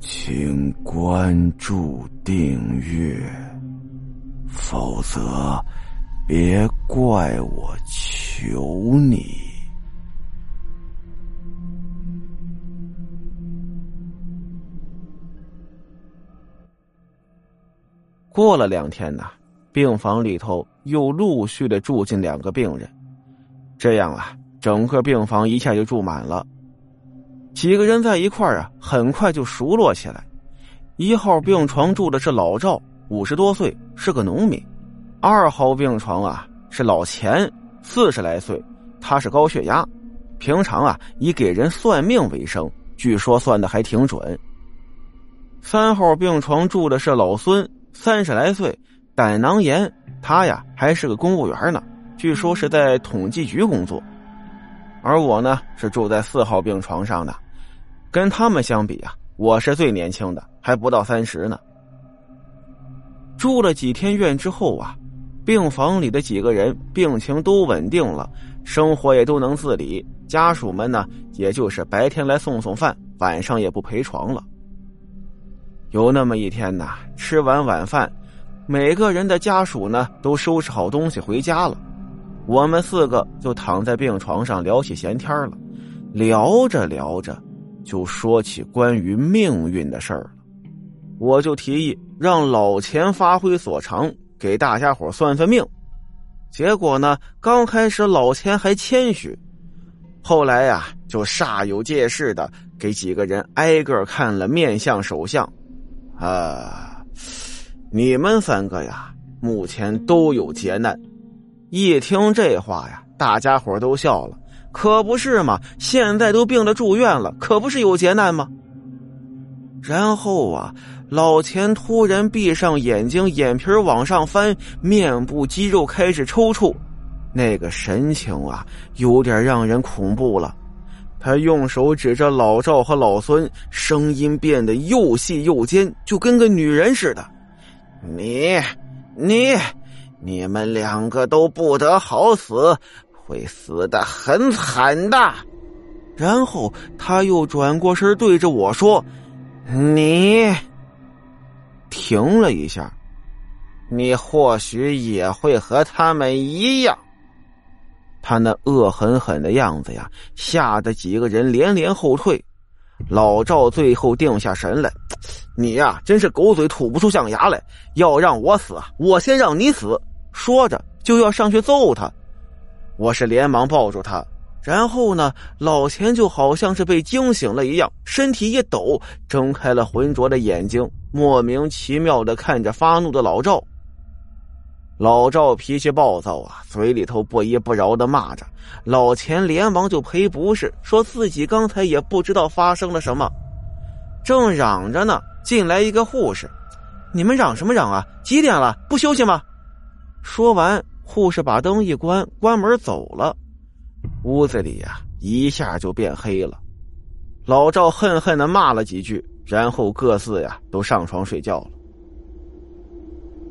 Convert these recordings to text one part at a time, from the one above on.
请关注订阅，否则别怪我求你。过了两天呢，病房里头又陆续的住进两个病人，这样啊，整个病房一下就住满了。几个人在一块儿啊，很快就熟络起来。一号病床住的是老赵，五十多岁，是个农民；二号病床啊是老钱，四十来岁，他是高血压，平常啊以给人算命为生，据说算的还挺准。三号病床住的是老孙，三十来岁，胆囊炎，他呀还是个公务员呢，据说是在统计局工作。而我呢，是住在四号病床上的，跟他们相比啊，我是最年轻的，还不到三十呢。住了几天院之后啊，病房里的几个人病情都稳定了，生活也都能自理，家属们呢，也就是白天来送送饭，晚上也不陪床了。有那么一天呐，吃完晚饭，每个人的家属呢，都收拾好东西回家了。我们四个就躺在病床上聊起闲天了，聊着聊着，就说起关于命运的事儿了。我就提议让老钱发挥所长，给大家伙算算命。结果呢，刚开始老钱还谦虚，后来呀，就煞有介事的给几个人挨个看了面相、手相。啊，你们三个呀，目前都有劫难。一听这话呀，大家伙都笑了。可不是嘛，现在都病得住院了，可不是有劫难吗？然后啊，老钱突然闭上眼睛，眼皮往上翻，面部肌肉开始抽搐，那个神情啊，有点让人恐怖了。他用手指着老赵和老孙，声音变得又细又尖，就跟个女人似的：“你，你。”你们两个都不得好死，会死的很惨的。然后他又转过身对着我说：“你停了一下，你或许也会和他们一样。”他那恶狠狠的样子呀，吓得几个人连连后退。老赵最后定下神来：“你呀，真是狗嘴吐不出象牙来。要让我死，我先让你死。”说着就要上去揍他，我是连忙抱住他，然后呢，老钱就好像是被惊醒了一样，身体一抖，睁开了浑浊的眼睛，莫名其妙的看着发怒的老赵。老赵脾气暴躁啊，嘴里头不依不饶的骂着，老钱连忙就赔不是，说自己刚才也不知道发生了什么，正嚷着呢，进来一个护士，你们嚷什么嚷啊？几点了？不休息吗？说完，护士把灯一关，关门走了。屋子里呀，一下就变黑了。老赵恨恨的骂了几句，然后各自呀都上床睡觉了。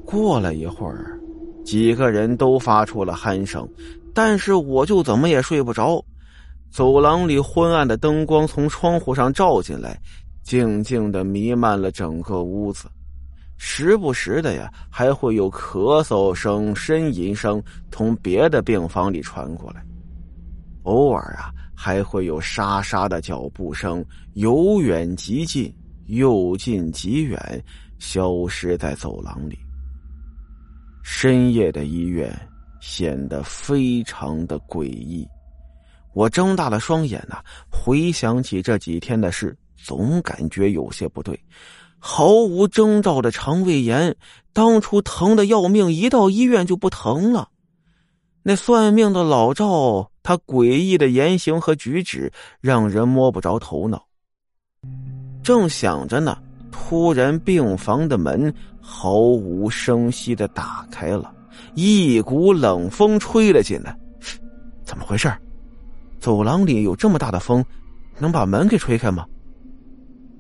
过了一会儿，几个人都发出了鼾声，但是我就怎么也睡不着。走廊里昏暗的灯光从窗户上照进来，静静的弥漫了整个屋子。时不时的呀，还会有咳嗽声、呻吟声从别的病房里传过来。偶尔啊，还会有沙沙的脚步声，由远及近，又近及远，消失在走廊里。深夜的医院显得非常的诡异。我睁大了双眼呐，回想起这几天的事，总感觉有些不对。毫无征兆的肠胃炎，当初疼的要命，一到医院就不疼了。那算命的老赵，他诡异的言行和举止让人摸不着头脑。正想着呢，突然病房的门毫无声息的打开了，一股冷风吹了进来。怎么回事？走廊里有这么大的风，能把门给吹开吗？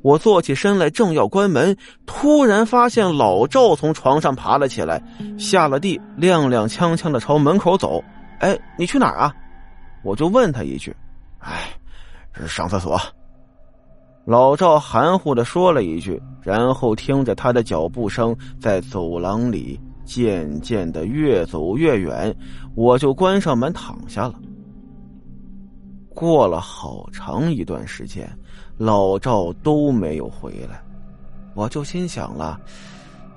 我坐起身来，正要关门，突然发现老赵从床上爬了起来，下了地，踉踉跄跄的朝门口走。哎，你去哪儿啊？我就问他一句。哎，上厕所。老赵含糊的说了一句，然后听着他的脚步声在走廊里渐渐的越走越远，我就关上门躺下了。过了好长一段时间，老赵都没有回来，我就心想了，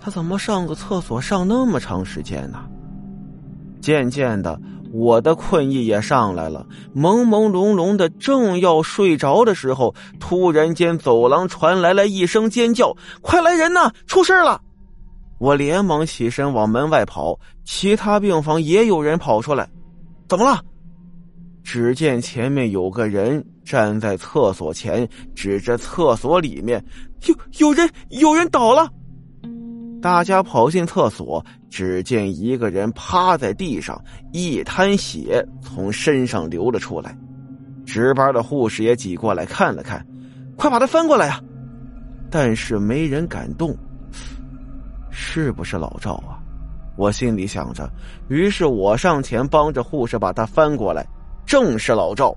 他怎么上个厕所上那么长时间呢？渐渐的。我的困意也上来了，朦朦胧胧的，正要睡着的时候，突然间走廊传来了一声尖叫：“快来人呐！出事了！”我连忙起身往门外跑，其他病房也有人跑出来。怎么了？只见前面有个人站在厕所前，指着厕所里面，有有人，有人倒了。大家跑进厕所，只见一个人趴在地上，一滩血从身上流了出来。值班的护士也挤过来看了看，快把他翻过来呀！但是没人敢动。是不是老赵啊？我心里想着，于是我上前帮着护士把他翻过来，正是老赵。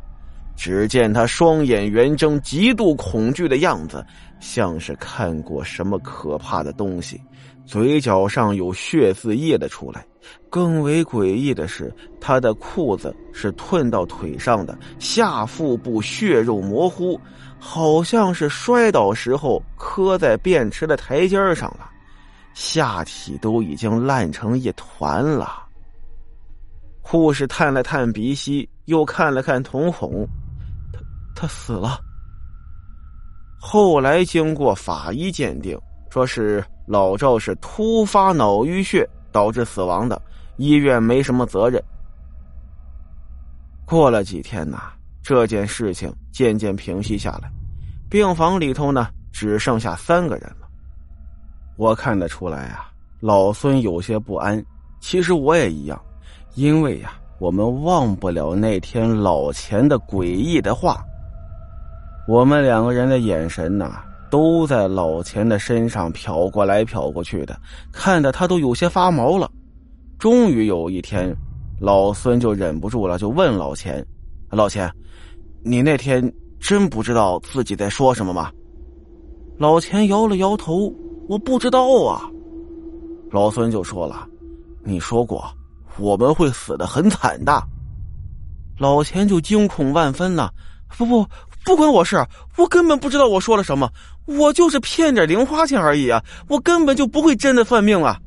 只见他双眼圆睁，极度恐惧的样子，像是看过什么可怕的东西。嘴角上有血渍溢了出来，更为诡异的是，他的裤子是褪到腿上的，下腹部血肉模糊，好像是摔倒时候磕在便池的台阶上了，下体都已经烂成一团了。护士探了探鼻息，又看了看瞳孔，他他死了。后来经过法医鉴定，说是。老赵是突发脑淤血导致死亡的，医院没什么责任。过了几天呐，这件事情渐渐平息下来，病房里头呢只剩下三个人了。我看得出来啊，老孙有些不安。其实我也一样，因为呀，我们忘不了那天老钱的诡异的话。我们两个人的眼神呐。都在老钱的身上瞟过来瞟过去的，看得他都有些发毛了。终于有一天，老孙就忍不住了，就问老钱：“老钱，你那天真不知道自己在说什么吗？”老钱摇了摇头：“我不知道啊。”老孙就说了：“你说过我们会死的很惨的。”老钱就惊恐万分呐：“不不，不关我事，我根本不知道我说了什么。”我就是骗点零花钱而已啊！我根本就不会真的犯命啊！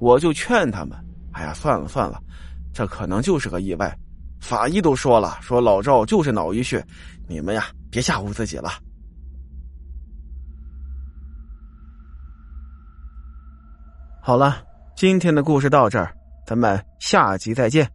我就劝他们：“哎呀，算了算了，这可能就是个意外。法医都说了，说老赵就是脑溢血，你们呀，别吓唬自己了。”好了，今天的故事到这儿，咱们下集再见。